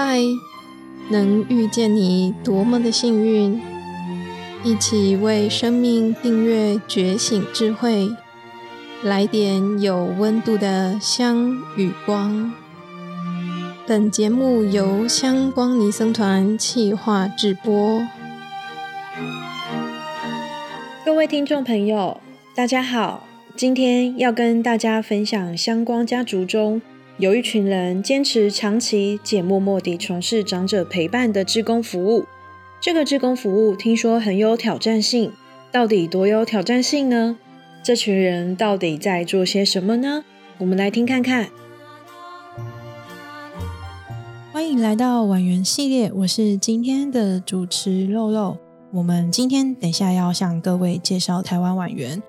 嗨，能遇见你多么的幸运！一起为生命订阅觉醒智慧，来点有温度的香与光。本节目由香光尼僧团企划制播。各位听众朋友，大家好，今天要跟大家分享香光家族中。有一群人坚持长期且默默地从事长者陪伴的志工服务。这个志工服务听说很有挑战性，到底多有挑战性呢？这群人到底在做些什么呢？我们来听看看。欢迎来到晚缘系列，我是今天的主持肉肉。我们今天等下要向各位介绍台湾晚缘。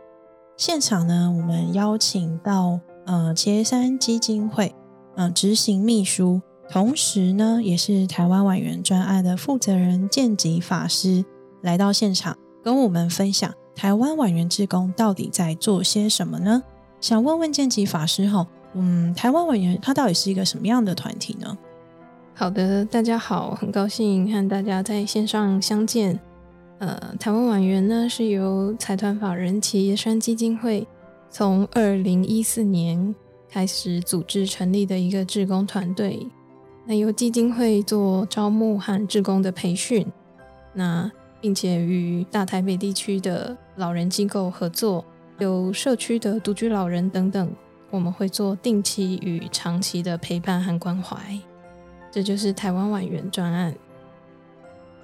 现场呢，我们邀请到呃茄山基金会。嗯，执行秘书，同时呢，也是台湾晚缘专案的负责人见吉法师来到现场，跟我们分享台湾晚缘志工到底在做些什么呢？想问问见吉法师哈，嗯，台湾晚缘它到底是一个什么样的团体呢？好的，大家好，很高兴和大家在线上相见。呃，台湾晚缘呢是由财团法人茄山基金会从二零一四年。开始组织成立的一个志工团队，那由基金会做招募和志工的培训，那并且与大台北地区的老人机构合作，有社区的独居老人等等，我们会做定期与长期的陪伴和关怀，这就是台湾晚园专案。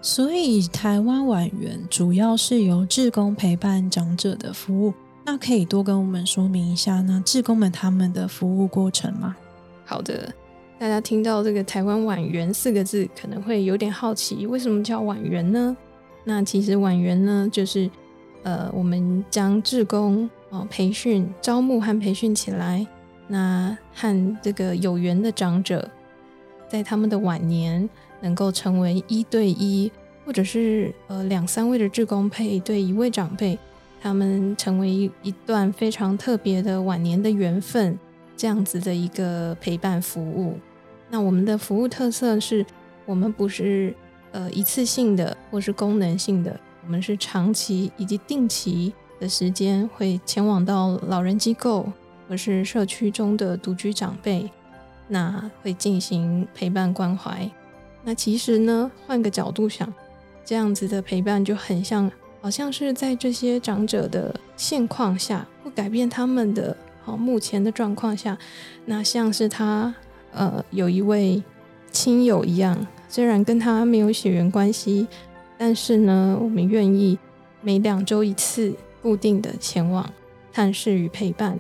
所以台湾晚园主要是由志工陪伴长者的服务。那可以多跟我们说明一下呢？志工们他们的服务过程吗？好的，大家听到这个“台湾晚缘”四个字，可能会有点好奇，为什么叫晚缘呢？那其实晚缘呢，就是呃，我们将志工哦培训、招募和培训起来，那和这个有缘的长者，在他们的晚年，能够成为一对一，或者是呃两三位的志工配对一位长辈。他们成为一一段非常特别的晚年的缘分，这样子的一个陪伴服务。那我们的服务特色是，我们不是呃一次性的或是功能性的，我们是长期以及定期的时间会前往到老人机构或是社区中的独居长辈，那会进行陪伴关怀。那其实呢，换个角度想，这样子的陪伴就很像。好像是在这些长者的现况下，不改变他们的好目前的状况下，那像是他呃有一位亲友一样，虽然跟他没有血缘关系，但是呢，我们愿意每两周一次固定的前往探视与陪伴，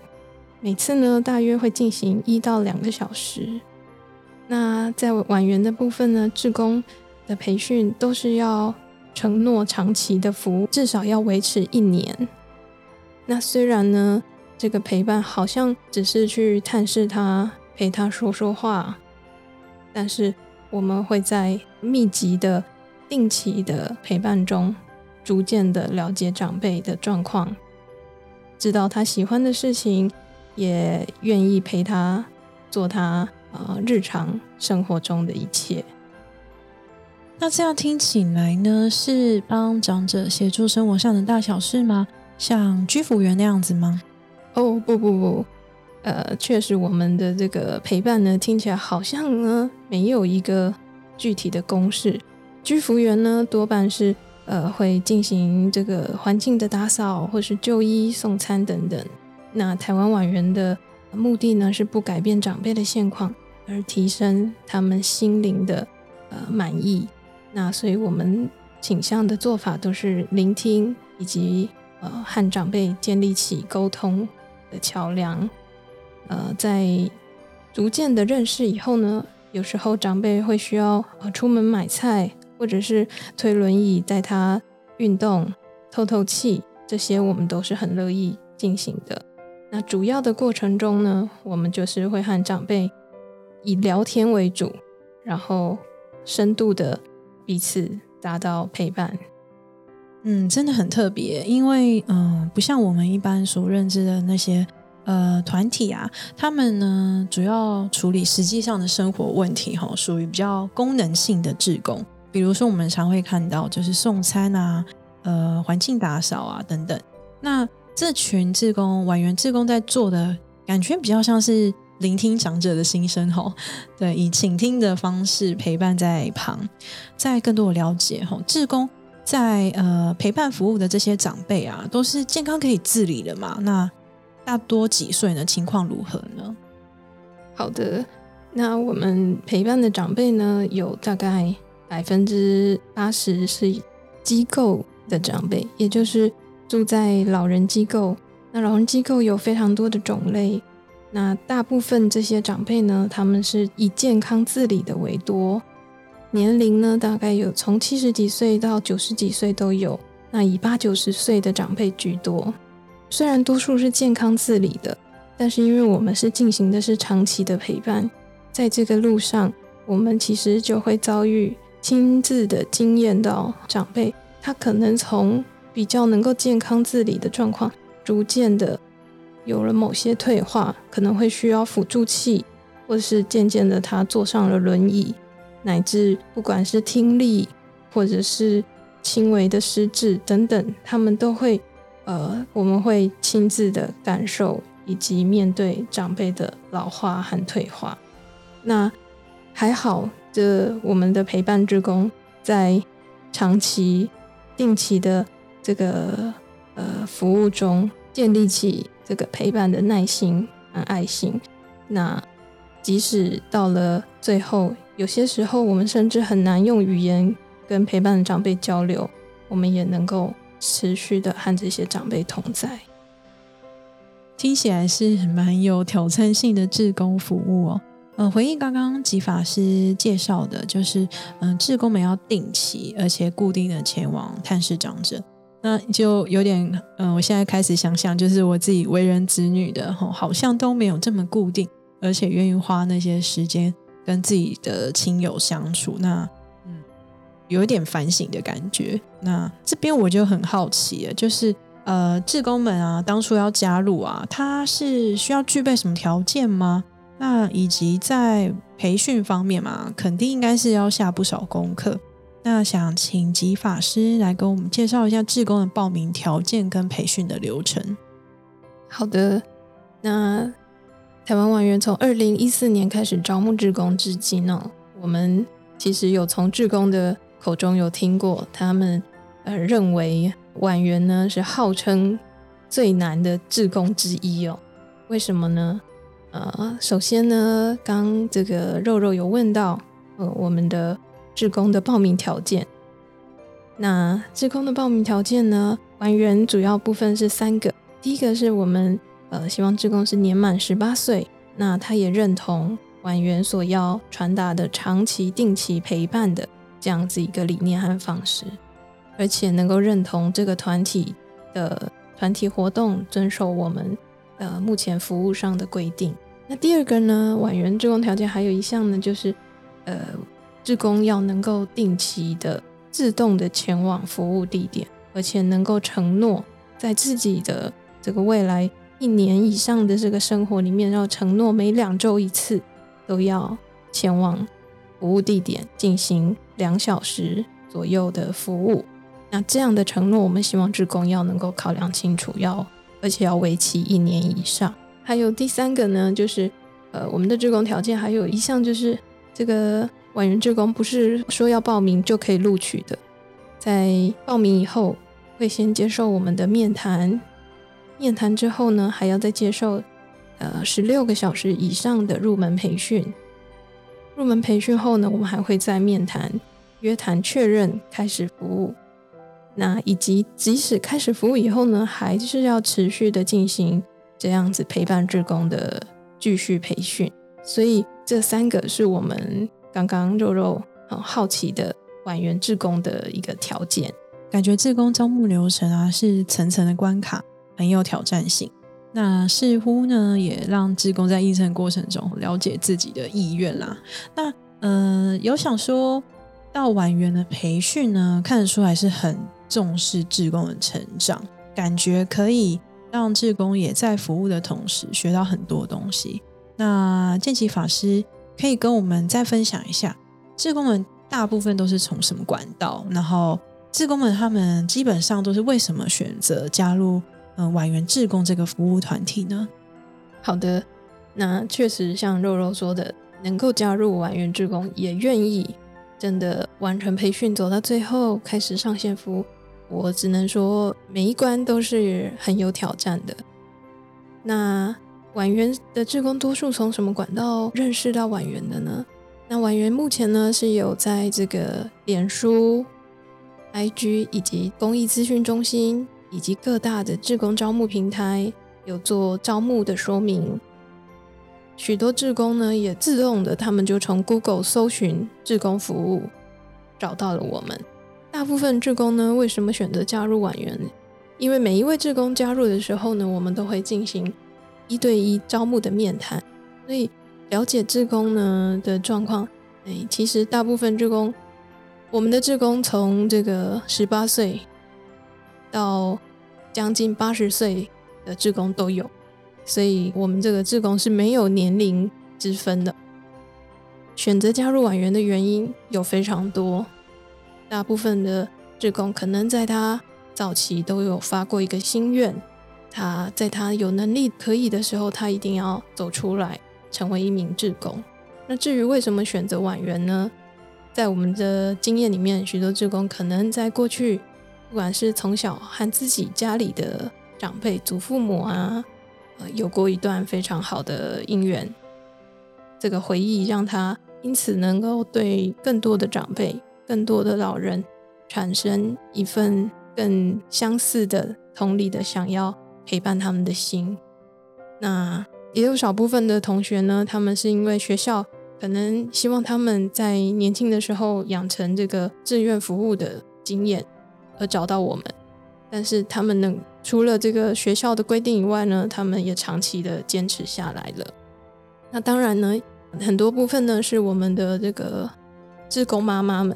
每次呢大约会进行一到两个小时。那在晚缘的部分呢，志工的培训都是要。承诺长期的服务，至少要维持一年。那虽然呢，这个陪伴好像只是去探视他，陪他说说话，但是我们会在密集的、定期的陪伴中，逐渐的了解长辈的状况，知道他喜欢的事情，也愿意陪他做他呃日常生活中的一切。那这样听起来呢，是帮长者协助生活上的大小事吗？像居服员那样子吗？哦，不不不，呃，确实我们的这个陪伴呢，听起来好像呢没有一个具体的公式。居服员呢，多半是呃会进行这个环境的打扫，或是就医送餐等等。那台湾晚缘的目的呢，是不改变长辈的现况，而提升他们心灵的呃满意。那所以，我们倾向的做法都是聆听，以及呃和长辈建立起沟通的桥梁。呃，在逐渐的认识以后呢，有时候长辈会需要呃出门买菜，或者是推轮椅带他运动、透透气，这些我们都是很乐意进行的。那主要的过程中呢，我们就是会和长辈以聊天为主，然后深度的。彼此达到陪伴，嗯，真的很特别，因为嗯、不像我们一般所认知的那些呃团体啊，他们呢主要处理实际上的生活问题，哈，属于比较功能性的志工。比如说，我们常会看到就是送餐啊，呃，环境打扫啊等等。那这群志工、婉员志工在做的感觉比较像是聆听长者的心声，吼，对，以倾听的方式陪伴在旁，在更多的了解，吼，志工在呃陪伴服务的这些长辈啊，都是健康可以自理的嘛？那大多几岁呢？情况如何呢？好的，那我们陪伴的长辈呢，有大概百分之八十是机构的长辈，也就是。住在老人机构，那老人机构有非常多的种类，那大部分这些长辈呢，他们是以健康自理的为多，年龄呢大概有从七十几岁到九十几岁都有，那以八九十岁的长辈居多。虽然多数是健康自理的，但是因为我们是进行的是长期的陪伴，在这个路上，我们其实就会遭遇亲自的经验到长辈，他可能从比较能够健康自理的状况，逐渐的有了某些退化，可能会需要辅助器，或是渐渐的他坐上了轮椅，乃至不管是听力或者是轻微的失智等等，他们都会呃，我们会亲自的感受以及面对长辈的老化和退化。那还好，这我们的陪伴志工在长期定期的。这个呃服务中建立起这个陪伴的耐心和爱心。那即使到了最后，有些时候我们甚至很难用语言跟陪伴的长辈交流，我们也能够持续的和这些长辈同在。听起来是蛮有挑战性的志工服务哦。嗯、回应刚刚吉法师介绍的，就是嗯、呃，志工们要定期而且固定的前往探视长者。那就有点，嗯、我现在开始想想，就是我自己为人子女的，吼好像都没有这么固定，而且愿意花那些时间跟自己的亲友相处，那嗯，有一点反省的感觉。那这边我就很好奇了，就是呃，志工们啊，当初要加入啊，他是需要具备什么条件吗？那以及在培训方面嘛，肯定应该是要下不少功课。那想请吉法师来给我们介绍一下志工的报名条件跟培训的流程。好的，那台湾婉员从二零一四年开始招募志工至今呢，我们其实有从志工的口中有听过，他们呃认为婉员呢是号称最难的志工之一哦。为什么呢？呃，首先呢，刚这个肉肉有问到，呃，我们的。志工的报名条件，那志工的报名条件呢？婉员主要部分是三个。第一个是我们呃希望志工是年满十八岁，那他也认同婉员所要传达的长期定期陪伴的这样子一个理念和方式，而且能够认同这个团体的团体活动遵守我们呃目前服务上的规定。那第二个呢，婉员志工条件还有一项呢，就是呃。志工要能够定期的自动的前往服务地点，而且能够承诺在自己的这个未来一年以上的这个生活里面，要承诺每两周一次都要前往服务地点进行两小时左右的服务。那这样的承诺，我们希望志工要能够考量清楚，要而且要为期一年以上。还有第三个呢，就是呃，我们的志工条件还有一项就是这个。婉员志工不是说要报名就可以录取的，在报名以后会先接受我们的面谈，面谈之后呢，还要再接受呃十六个小时以上的入门培训。入门培训后呢，我们还会再面谈、约谈确认开始服务。那以及即使开始服务以后呢，还是要持续的进行这样子陪伴志工的继续培训。所以这三个是我们。刚刚肉肉很好奇的婉员志工的一个条件，感觉志工招募流程啊是层层的关卡，很有挑战性。那似乎呢也让志工在议程过程中了解自己的意愿啦。那呃有想说到婉员的培训呢，看得出来是很重视志工的成长，感觉可以让志工也在服务的同时学到很多东西。那见奇法师可以跟我们再分享一下，志工们大部分都是从什么管道？然后志工们他们基本上都是为什么选择加入嗯婉园志工这个服务团体呢？好的，那确实像肉肉说的，能够加入婉园志工，也愿意真的完成培训走到最后开始上线服务。我只能说，每一关都是很有挑战的。那挽原的志工多数从什么管道认识到挽原的呢？那挽原目前呢是有在这个脸书、IG 以及公益资讯中心以及各大的志工招募平台有做招募的说明。许多志工呢也自动的，他们就从 Google 搜寻志工服务，找到了我们。大部分志工呢，为什么选择加入挽原？因为每一位志工加入的时候呢，我们都会进行一对一招募的面谈，所以了解志工呢的状况。哎，其实大部分志工，我们的志工从这个十八岁到将近八十岁的志工都有，所以我们这个志工是没有年龄之分的。选择加入婉园的原因有非常多。大部分的志工可能在他早期都有发过一个心愿，他在他有能力可以的时候，他一定要走出来成为一名志工。那至于为什么选择婉园呢？在我们的经验里面，许多志工可能在过去，不管是从小和自己家里的长辈、祖父母啊，呃，有过一段非常好的姻缘，这个回忆让他因此能够对更多的长辈。更多的老人产生一份更相似的同理的想要陪伴他们的心。那也有少部分的同学呢，他们是因为学校可能希望他们在年轻的时候养成这个志愿服务的经验而找到我们。但是他们能除了这个学校的规定以外呢，他们也长期的坚持下来了。那当然呢，很多部分呢是我们的这个志工妈妈们。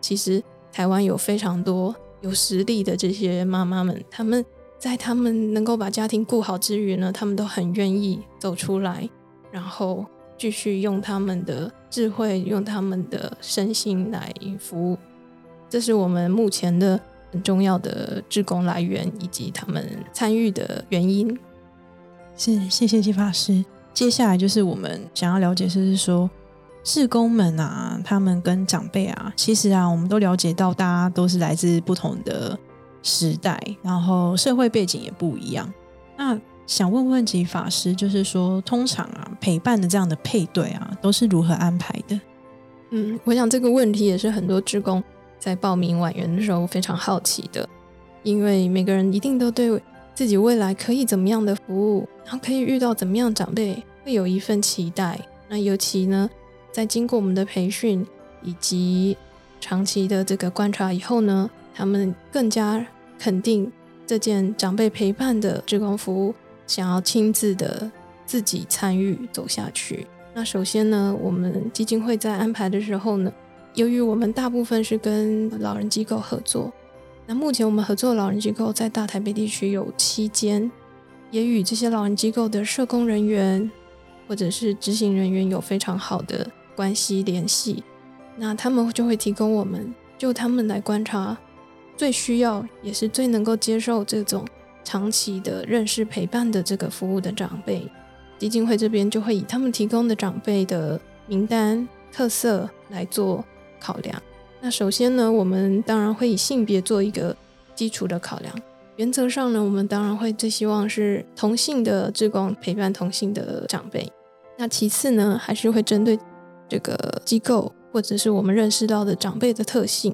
其实台湾有非常多有实力的这些妈妈们，他们在他们能够把家庭顾好之余呢，他们都很愿意走出来，然后继续用他们的智慧，用他们的身心来服务。这是我们目前的很重要的志工来源以及他们参与的原因。是，谢谢奇法师。接下来就是我们想要了解，就是说。志工们啊，他们跟长辈啊，其实啊，我们都了解到，大家都是来自不同的时代，然后社会背景也不一样。那想问问奇法师，就是说，通常啊，陪伴的这样的配对啊，都是如何安排的？嗯，我想这个问题也是很多职工在报名晚员的时候非常好奇的，因为每个人一定都对自己未来可以怎么样的服务，然后可以遇到怎么样长辈，会有一份期待。那尤其呢，在经过我们的培训以及长期的这个观察以后呢，他们更加肯定这件长辈陪伴的志工服务，想要亲自的自己参与走下去。那首先呢，我们基金会在安排的时候呢，由于我们大部分是跟老人机构合作，那目前我们合作老人机构在大台北地区有七间，也与这些老人机构的社工人员或者是执行人员有非常好的。关系联系，那他们就会提供我们，就他们来观察最需要也是最能够接受这种长期的认识陪伴的这个服务的长辈，基金会这边就会以他们提供的长辈的名单特色来做考量。那首先呢，我们当然会以性别做一个基础的考量。原则上呢，我们当然会最希望是同性的志工陪伴同性的长辈。那其次呢，还是会针对。这个机构或者是我们认识到的长辈的特性，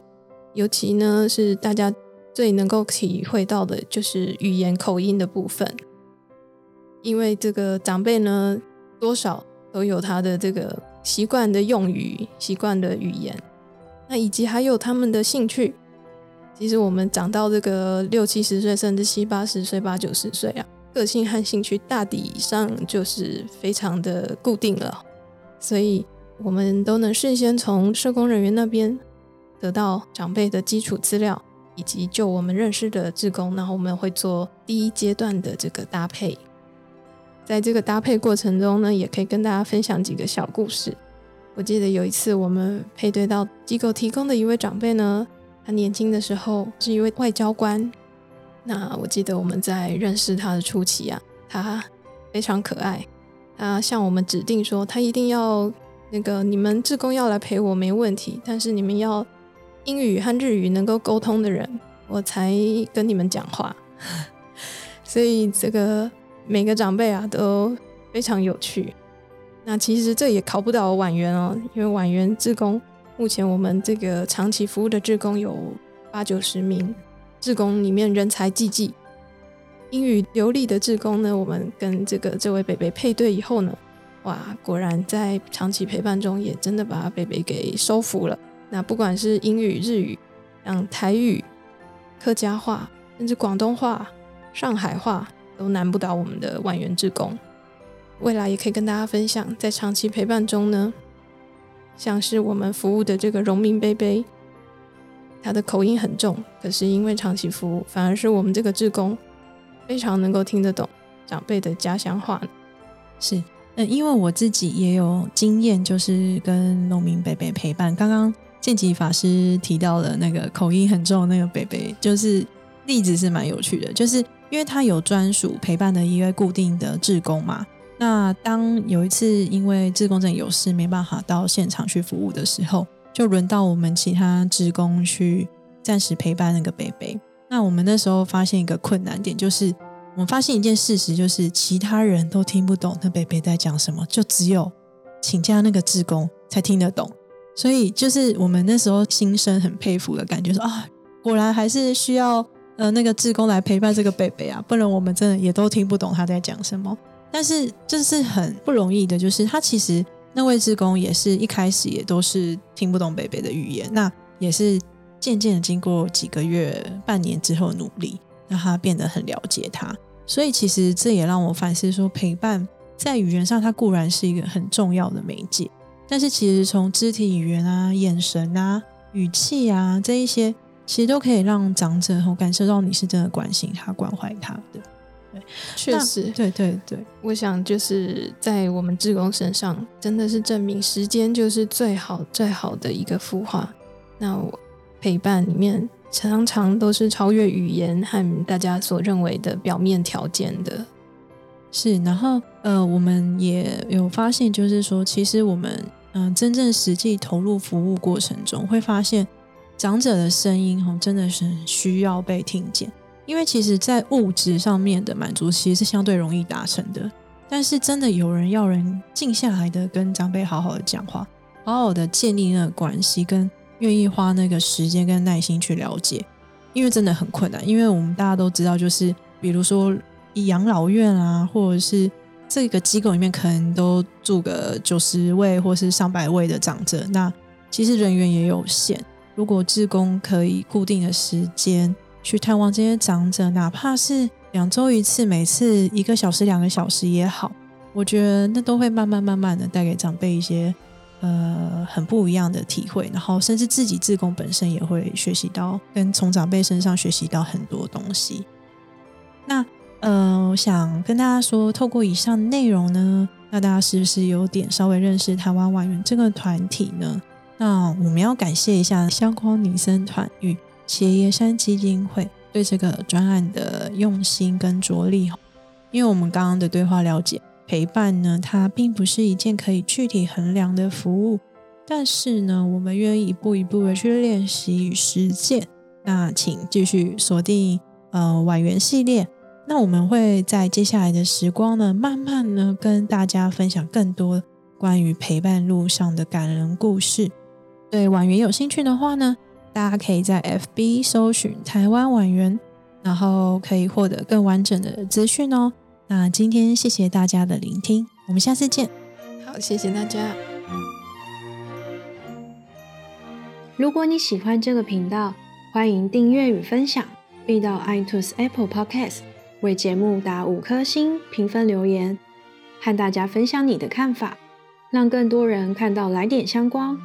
尤其呢是大家最能够体会到的，就是语言口音的部分。因为这个长辈呢，多少都有他的这个习惯的用语、习惯的语言，那以及还有他们的兴趣。其实我们长到这个六七十岁，甚至七八十岁、八九十岁啊，个性和兴趣大抵上就是非常的固定了，所以。我们都能事先从社工人员那边得到长辈的基础资料，以及就我们认识的志工，然后我们会做第一阶段的这个搭配。在这个搭配过程中呢，也可以跟大家分享几个小故事。我记得有一次我们配对到机构提供的一位长辈呢，他年轻的时候是一位外交官。那我记得我们在认识他的初期啊，他非常可爱，他向我们指定说，他一定要那个你们志工要来陪我没问题，但是你们要英语和日语能够沟通的人，我才跟你们讲话。所以这个。每个长辈啊都非常有趣。那其实这也考不到婉员哦，因为婉员志工目前我们这个长期服务的志工有八九十名，志工里面人才济济。英语流利的志工呢，我们跟这个这位北北配对以后呢，哇，果然在长期陪伴中也真的把北北给收服了。那不管是英语、日语、像台语、客家话，甚至广东话、上海话。都难不倒我们的万元志工，未来也可以跟大家分享，在长期陪伴中呢，像是我们服务的这个荣民伯伯，他的口音很重，可是因为长期服务，反而是我们这个志工非常能够听得懂长辈的家乡话。是，嗯，因为我自己也有经验，就是跟农民伯伯陪伴。刚刚见吉法师提到了那个口音很重的那个北北，就是例子是蛮有趣的，就是。因为他有专属陪伴的一位固定的志工嘛，那当有一次因为志工证有事没办法到现场去服务的时候，就轮到我们其他志工去暂时陪伴那个北北。那我们那时候发现一个困难点，就是我们发现一件事实，就是其他人都听不懂那北北在讲什么，就只有请假那个志工才听得懂。所以就是我们那时候心生很佩服的感觉，说啊，果然还是需要。呃，那个志工来陪伴这个贝贝啊，不然我们真的也都听不懂他在讲什么。但是这是很不容易的，就是他其实那位志工也是一开始也都是听不懂贝贝的语言，那也是渐渐的经过几个月、半年之后努力，让他变得很了解他。所以其实这也让我反思说，陪伴在语言上，它固然是一个很重要的媒介，但是其实从肢体语言啊、眼神啊、语气啊这一些。其实都可以让长者吼感受到你是真的关心他、关怀他的。对，确实，对对对，我想就是在我们志工身上，真的是证明时间就是最好最好的一个孵化。那我陪伴里面常常都是超越语言和大家所认为的表面条件的。是，然后呃，我们也有发现，就是说，其实我们嗯、真正实际投入服务过程中，会发现。长者的声音哦，真的是需要被听见，因为其实，在物质上面的满足其实是相对容易达成的，但是真的有人要人静下来的跟长辈好好的讲话，好好的建立那个关系，跟愿意花那个时间跟耐心去了解，因为真的很困难。因为我们大家都知道，就是比如说养老院啊，或者是这个机构里面可能都住个九十位或是上百位的长者，那其实人员也有限。如果志工可以固定的时间去探望这些长者，哪怕是两周一次，每次一个小时、两个小时也好，我觉得那都会慢慢慢慢的带给长辈一些呃很不一样的体会，然后甚至自己志工本身也会学习到，跟从长辈身上学习到很多东西。那呃，我想跟大家说，透过以上内容呢，那大家是不是有点稍微认识台湾婉员这个团体呢？那我们要感谢一下香光女生团与伽耶山基金会对这个专案的用心跟着力。因为我们刚刚的对话了解，陪伴呢，它并不是一件可以具体衡量的服务，但是呢，我们愿意一步一步的去练习与实践。那请继续锁定呃婉员系列，那我们会在接下来的时光呢，慢慢呢跟大家分享更多关于陪伴路上的感人故事。对婉员有兴趣的话呢，大家可以在 FB 搜寻台湾婉员，然后可以获得更完整的资讯哦。那今天谢谢大家的聆听，我们下次见。好，谢谢大家。如果你喜欢这个频道，欢迎订阅与分享，并到 iTunes Apple Podcast 为节目打五颗星评分留言，和大家分享你的看法，让更多人看到来点香光。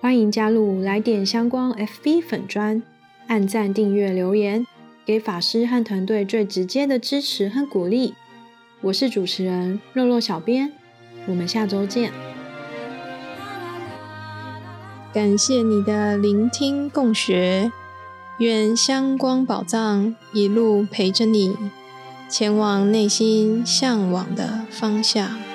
欢迎加入来点香光 FB 粉专，按赞、订阅、留言，给法师和团队最直接的支持和鼓励。我是主持人肉肉小编，我们下周见。感谢你的聆听共学，愿香光宝藏一路陪着你，前往内心向往的方向。